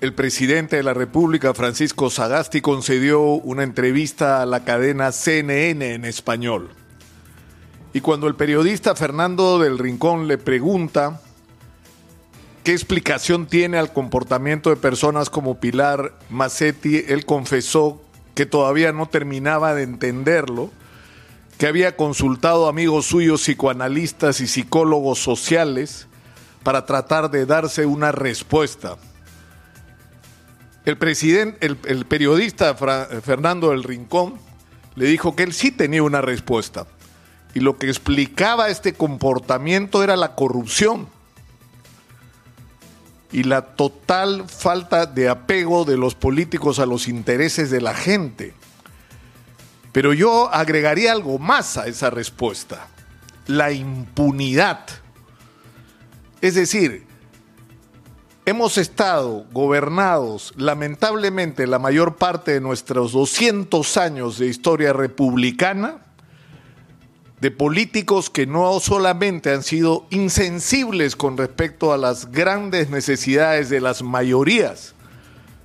El presidente de la República, Francisco Sagasti, concedió una entrevista a la cadena CNN en español. Y cuando el periodista Fernando del Rincón le pregunta qué explicación tiene al comportamiento de personas como Pilar Massetti, él confesó que todavía no terminaba de entenderlo, que había consultado amigos suyos psicoanalistas y psicólogos sociales para tratar de darse una respuesta. El, el, periodista Fernando del Rincón le dijo que él sí tenía una respuesta. Y lo que explicaba este comportamiento era la corrupción y la total falta de apego de los políticos a los intereses de la gente. Pero yo agregaría algo más a esa respuesta, la impunidad. Es decir, Hemos estado gobernados, lamentablemente, la mayor parte de nuestros 200 años de historia republicana, de políticos que no solamente han sido insensibles con respecto a las grandes necesidades de las mayorías,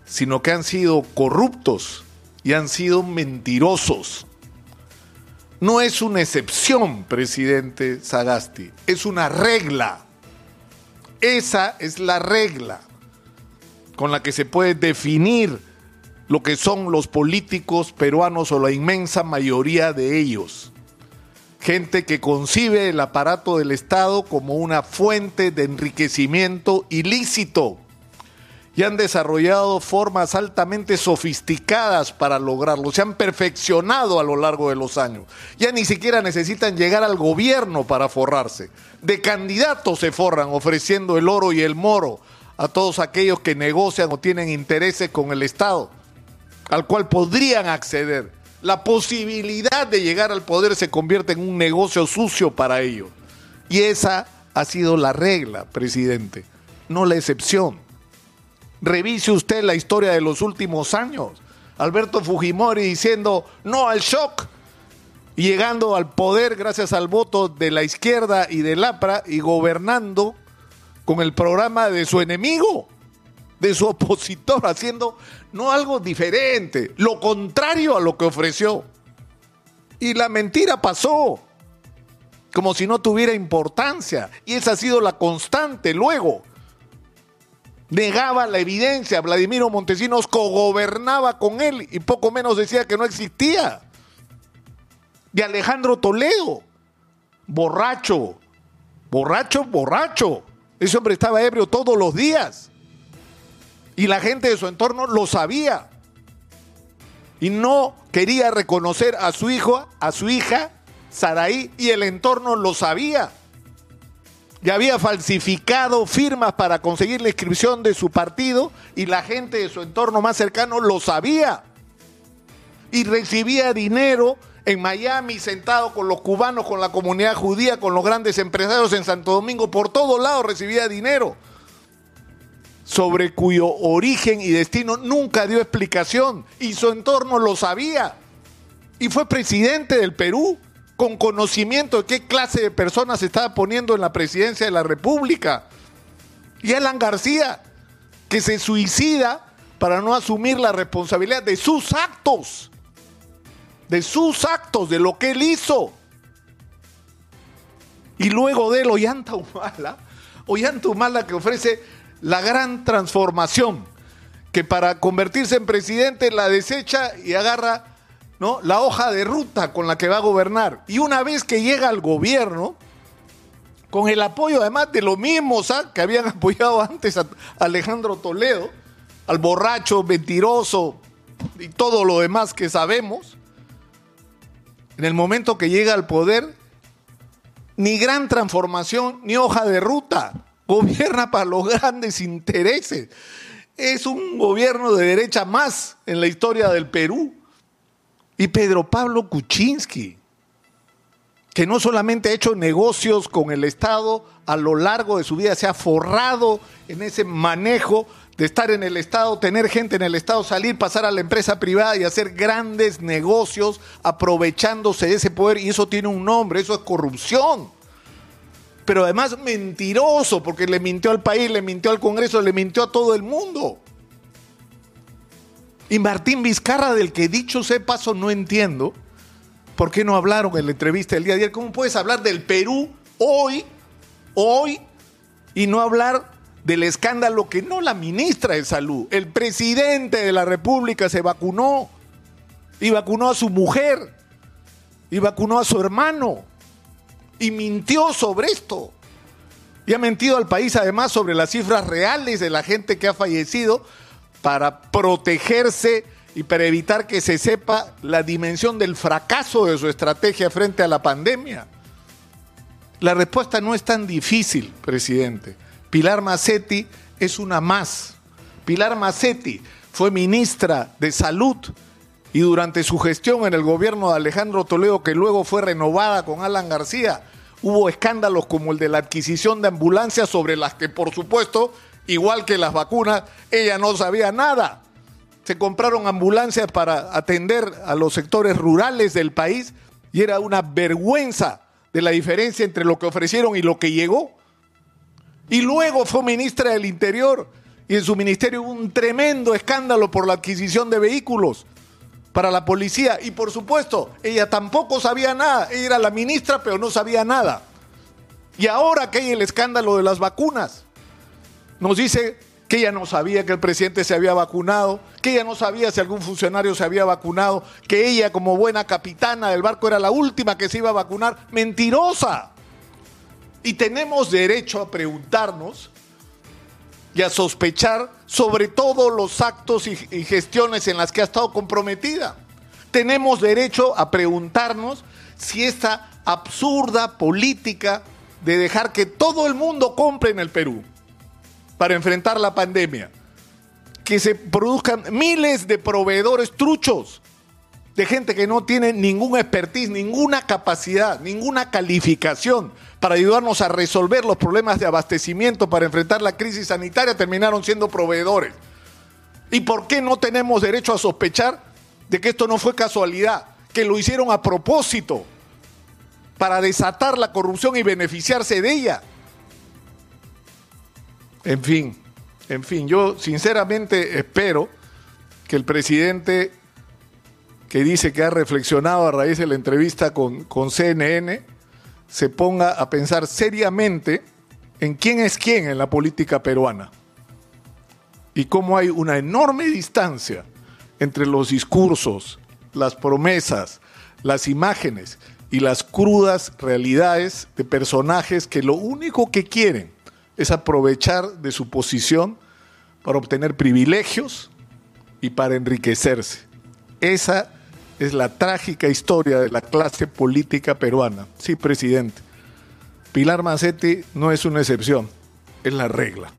sino que han sido corruptos y han sido mentirosos. No es una excepción, presidente Sagasti, es una regla. Esa es la regla con la que se puede definir lo que son los políticos peruanos o la inmensa mayoría de ellos. Gente que concibe el aparato del Estado como una fuente de enriquecimiento ilícito y han desarrollado formas altamente sofisticadas para lograrlo, se han perfeccionado a lo largo de los años. Ya ni siquiera necesitan llegar al gobierno para forrarse. De candidatos se forran ofreciendo el oro y el moro a todos aquellos que negocian o tienen intereses con el Estado, al cual podrían acceder. La posibilidad de llegar al poder se convierte en un negocio sucio para ellos. Y esa ha sido la regla, presidente, no la excepción. Revise usted la historia de los últimos años. Alberto Fujimori diciendo no al shock llegando al poder gracias al voto de la izquierda y del APRA y gobernando con el programa de su enemigo, de su opositor, haciendo no algo diferente, lo contrario a lo que ofreció. Y la mentira pasó, como si no tuviera importancia. Y esa ha sido la constante luego negaba la evidencia. Vladimiro Montesinos cogobernaba con él y poco menos decía que no existía. Y Alejandro Toledo, borracho, borracho, borracho. Ese hombre estaba ebrio todos los días. Y la gente de su entorno lo sabía. Y no quería reconocer a su hijo, a su hija, Saraí, y el entorno lo sabía ya había falsificado firmas para conseguir la inscripción de su partido y la gente de su entorno más cercano lo sabía. Y recibía dinero en Miami sentado con los cubanos, con la comunidad judía, con los grandes empresarios en Santo Domingo, por todos lados recibía dinero, sobre cuyo origen y destino nunca dio explicación y su entorno lo sabía. Y fue presidente del Perú con conocimiento de qué clase de personas se estaba poniendo en la presidencia de la República. Y Alan García, que se suicida para no asumir la responsabilidad de sus actos, de sus actos, de lo que él hizo. Y luego de él, Ollanta Humala, Ollanta Humala que ofrece la gran transformación, que para convertirse en presidente la desecha y agarra la hoja de ruta con la que va a gobernar. Y una vez que llega al gobierno, con el apoyo además de los mismos que habían apoyado antes a Alejandro Toledo, al borracho, mentiroso y todo lo demás que sabemos, en el momento que llega al poder, ni gran transformación, ni hoja de ruta. Gobierna para los grandes intereses. Es un gobierno de derecha más en la historia del Perú. Y Pedro Pablo Kuczynski, que no solamente ha hecho negocios con el Estado a lo largo de su vida, se ha forrado en ese manejo de estar en el Estado, tener gente en el Estado, salir, pasar a la empresa privada y hacer grandes negocios aprovechándose de ese poder. Y eso tiene un nombre, eso es corrupción. Pero además mentiroso, porque le mintió al país, le mintió al Congreso, le mintió a todo el mundo. Y Martín Vizcarra, del que dicho sea paso, no entiendo por qué no hablaron en la entrevista del día de ayer. ¿Cómo puedes hablar del Perú hoy, hoy, y no hablar del escándalo que no la ministra de Salud, el presidente de la República se vacunó y vacunó a su mujer y vacunó a su hermano y mintió sobre esto. Y ha mentido al país además sobre las cifras reales de la gente que ha fallecido para protegerse y para evitar que se sepa la dimensión del fracaso de su estrategia frente a la pandemia. La respuesta no es tan difícil, presidente. Pilar Macetti es una más. Pilar Macetti fue ministra de Salud y durante su gestión en el gobierno de Alejandro Toledo, que luego fue renovada con Alan García, hubo escándalos como el de la adquisición de ambulancias sobre las que, por supuesto, igual que las vacunas, ella no sabía nada. Se compraron ambulancias para atender a los sectores rurales del país y era una vergüenza de la diferencia entre lo que ofrecieron y lo que llegó. Y luego fue ministra del Interior y en su ministerio hubo un tremendo escándalo por la adquisición de vehículos para la policía. Y por supuesto, ella tampoco sabía nada. Ella era la ministra, pero no sabía nada. Y ahora que hay el escándalo de las vacunas, nos dice que ella no sabía que el presidente se había vacunado, que ella no sabía si algún funcionario se había vacunado, que ella como buena capitana del barco era la última que se iba a vacunar. Mentirosa. Y tenemos derecho a preguntarnos y a sospechar sobre todos los actos y, gestiones en las que ha estado comprometida. Tenemos derecho a preguntarnos si esta absurda política de dejar que todo el mundo compre en el Perú para enfrentar la pandemia, que se produzcan miles de proveedores truchos, de gente que no tiene ningún expertise, ninguna capacidad, ninguna calificación para ayudarnos a resolver los problemas de abastecimiento para enfrentar la crisis sanitaria, terminaron siendo proveedores. ¿Y por qué no tenemos derecho a sospechar de que esto no fue casualidad, que lo hicieron a propósito para desatar la corrupción y beneficiarse de ella? En fin, en fin, yo sinceramente espero que el presidente que dice que ha reflexionado a raíz de la entrevista con, con CNN, se ponga a pensar seriamente en quién es quién en la política peruana y cómo hay una enorme distancia entre los discursos, las promesas, las imágenes y las crudas realidades de personajes que lo único que quieren es aprovechar de su posición para obtener privilegios y para enriquecerse. Esa es la trágica historia de la clase política peruana. Sí, presidente. Pilar Macetti no es una excepción, es la regla.